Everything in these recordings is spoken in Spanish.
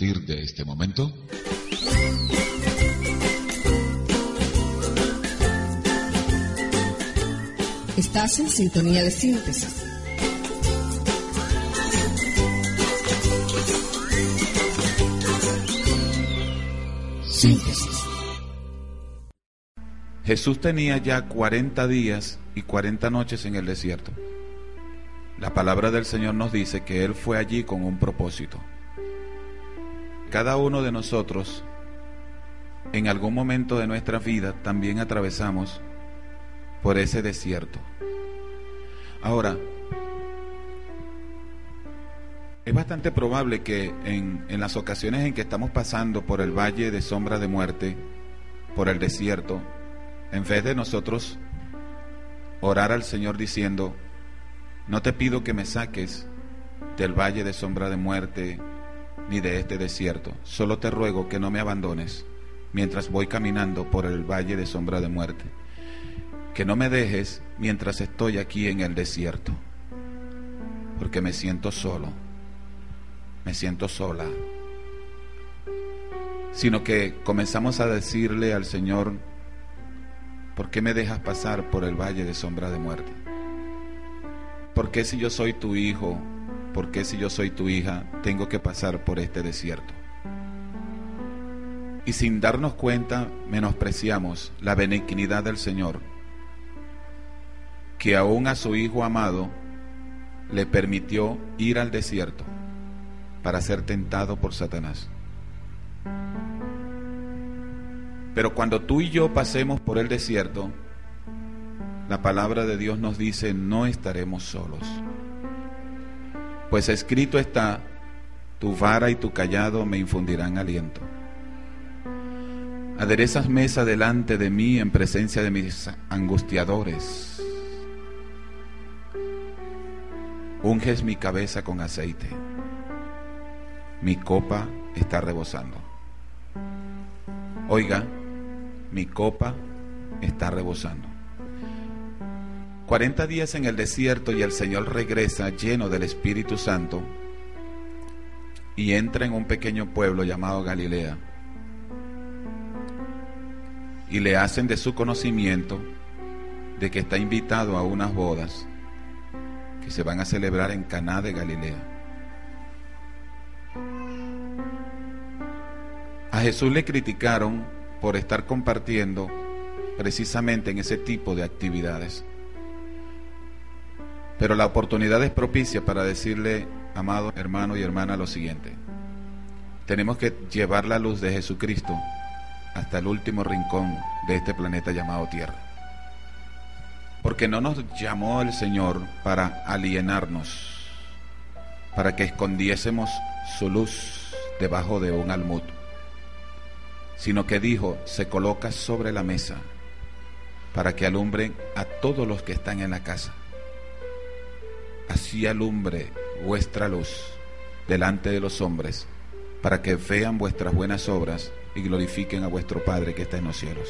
partir de este momento, Estás en sintonía de síntesis. síntesis. Jesús tenía ya 40 días y 40 noches en el desierto. La palabra del Señor nos dice que Él fue allí con un propósito. Cada uno de nosotros, en algún momento de nuestra vida, también atravesamos por ese desierto. Ahora, es bastante probable que en, en, las ocasiones en que estamos pasando por el valle de sombra de muerte, por el desierto, en vez de nosotros orar al Señor diciendo, no te pido que me saques del valle de sombra de muerte ni de este desierto, solo te ruego que no me abandones mientras voy caminando por el valle de sombra de muerte, que no me dejes mientras estoy aquí en el desierto, porque me siento solo, me siento sola, sino que comenzamos a decirle al Señor, ¿por qué me dejas pasar por el valle de sombra de muerte? ¿Por qué si yo soy tu hijo, por qué si yo soy tu hija, tengo que pasar por este desierto? Y sin darnos cuenta, menospreciamos la benignidad del Señor, que aún a su Hijo amado le permitió ir al desierto para ser tentado por Satanás. Pero cuando tú y yo pasemos por el desierto, la palabra de Dios nos dice, no estaremos solos. Pues escrito está, tu vara y tu callado me infundirán aliento. Aderezas mesa delante de mí en presencia de mis angustiadores. Unges mi cabeza con aceite. Mi copa está rebosando. Oiga, mi copa está rebosando. 40 días en el desierto y el Señor regresa lleno del Espíritu Santo y entra en un pequeño pueblo llamado Galilea. Y le hacen de su conocimiento de que está invitado a unas bodas que se van a celebrar en Caná de Galilea. A Jesús le criticaron por estar compartiendo precisamente en ese tipo de actividades. Pero la oportunidad es propicia para decirle, amado hermano y hermana, lo siguiente. Tenemos que llevar la luz de Jesucristo hasta el último rincón de este planeta llamado Tierra. Porque no nos llamó el Señor para alienarnos, para que escondiésemos su luz debajo de un almud, sino que dijo, se coloca sobre la mesa para que alumbre a todos los que están en la casa así alumbre vuestra luz delante de los hombres, para que vean vuestras buenas obras y glorifiquen a vuestro Padre que está en los cielos.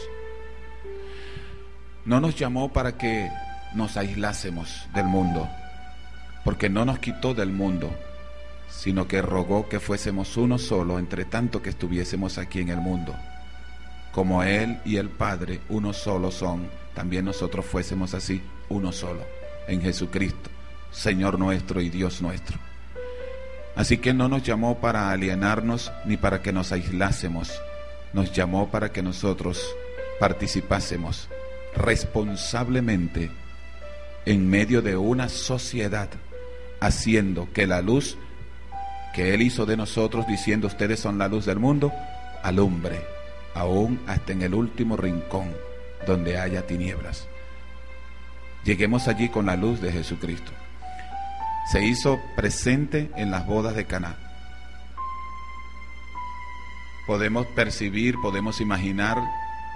No nos llamó para que nos aislásemos del mundo, porque no nos quitó del mundo, sino que rogó que fuésemos uno solo entre tanto que estuviésemos aquí en el mundo. Como Él y el Padre uno solo son, también nosotros fuésemos así, uno solo, en Jesucristo Señor nuestro y Dios nuestro. Así que no nos llamó para alienarnos ni para que nos aislásemos, nos llamó para que nosotros participásemos responsablemente en medio de una sociedad, haciendo que la luz que Él hizo de nosotros, diciendo ustedes son la luz del mundo, alumbre, aún hasta en el último rincón donde haya tinieblas. Lleguemos allí con la luz de Jesucristo se hizo presente en las bodas de Caná. Podemos percibir, podemos imaginar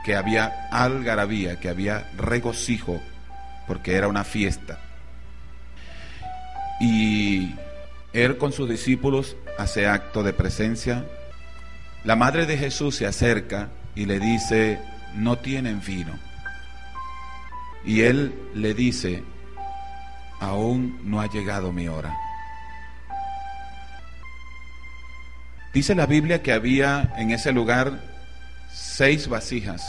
que había algarabía, que había regocijo, porque era una fiesta. Y él con sus discípulos hace acto de presencia. La madre de Jesús se acerca y le dice, no tienen vino. Y él le dice, aún no ha llegado mi hora. Dice la Biblia que había en ese lugar seis vasijas.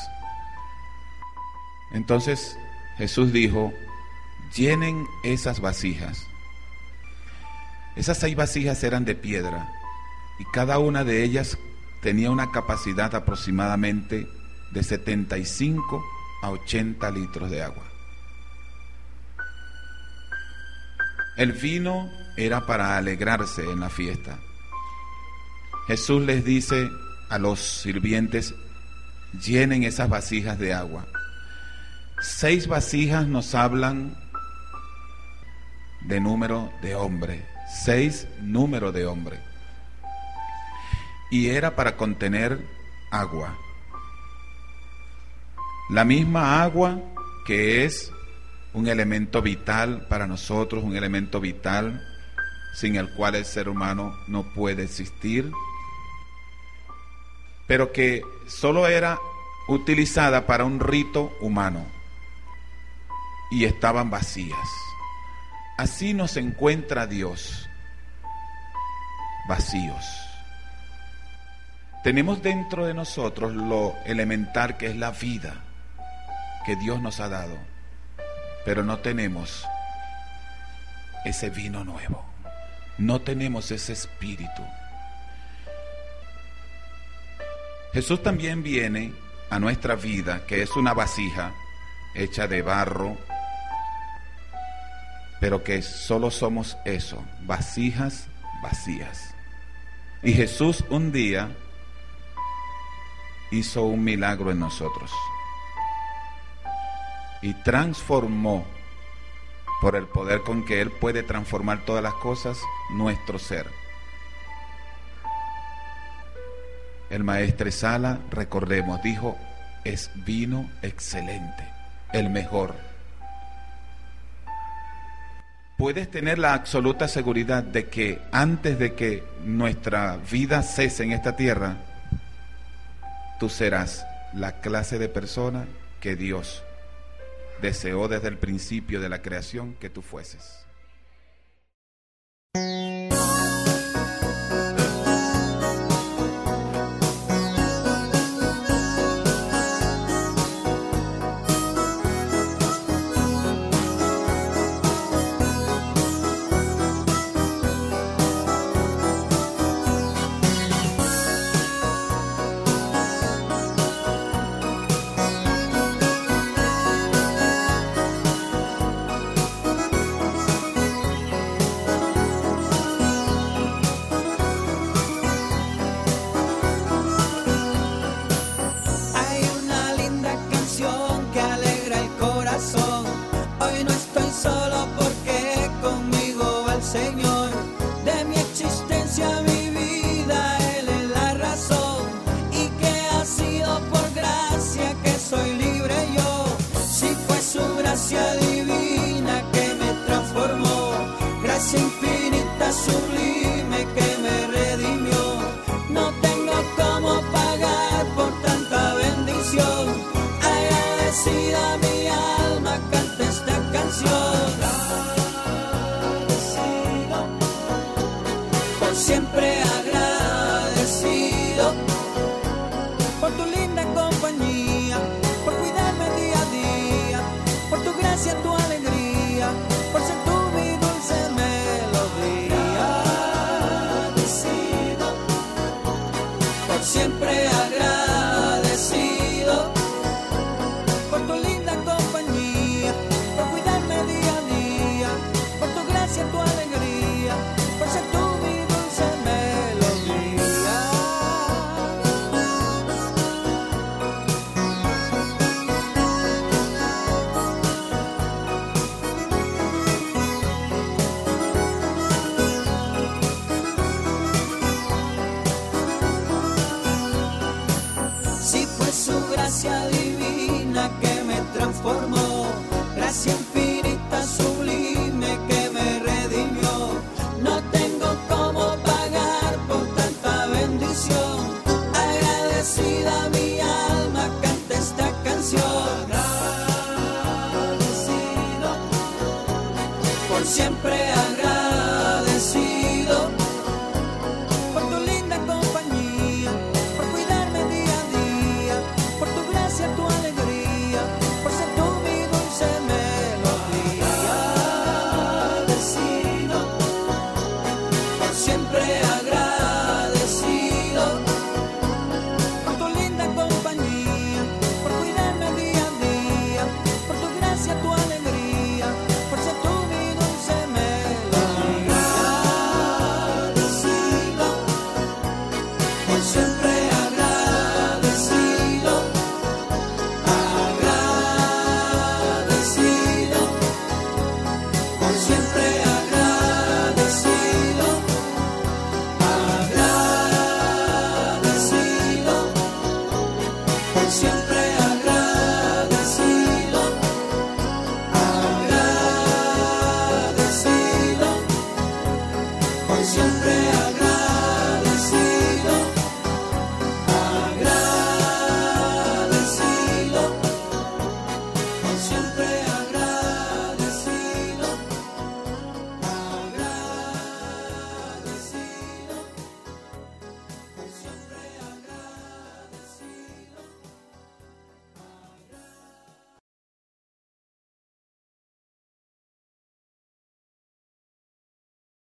Entonces Jesús dijo, llenen esas vasijas. Esas seis vasijas eran de piedra y cada una de ellas tenía una capacidad aproximadamente de 75 a 80 litros de agua. El vino era para alegrarse en la fiesta. Jesús les dice a los sirvientes, llenen esas vasijas de agua. Seis vasijas nos hablan de número de hombre, seis número de hombre. Y era para contener agua. La misma agua que es un elemento vital para nosotros, un elemento vital sin el cual el ser humano no puede existir, pero que solo era utilizada para un rito humano y estaban vacías. Así nos encuentra Dios, vacíos. Tenemos dentro de nosotros lo elemental que es la vida que Dios nos ha dado, pero no tenemos ese vino nuevo, no tenemos ese espíritu. Jesús también viene a nuestra vida, que es una vasija hecha de barro, pero que solo somos eso, vasijas vacías. Y Jesús un día hizo un milagro en nosotros y transformó por el poder con que Él puede transformar todas las cosas nuestro ser. El maestre Sala, recordemos, dijo, es vino excelente, el mejor. Puedes tener la absoluta seguridad de que antes de que nuestra vida cese en esta tierra, tú serás la clase de persona que Dios deseó desde el principio de la creación que tú fueses. se a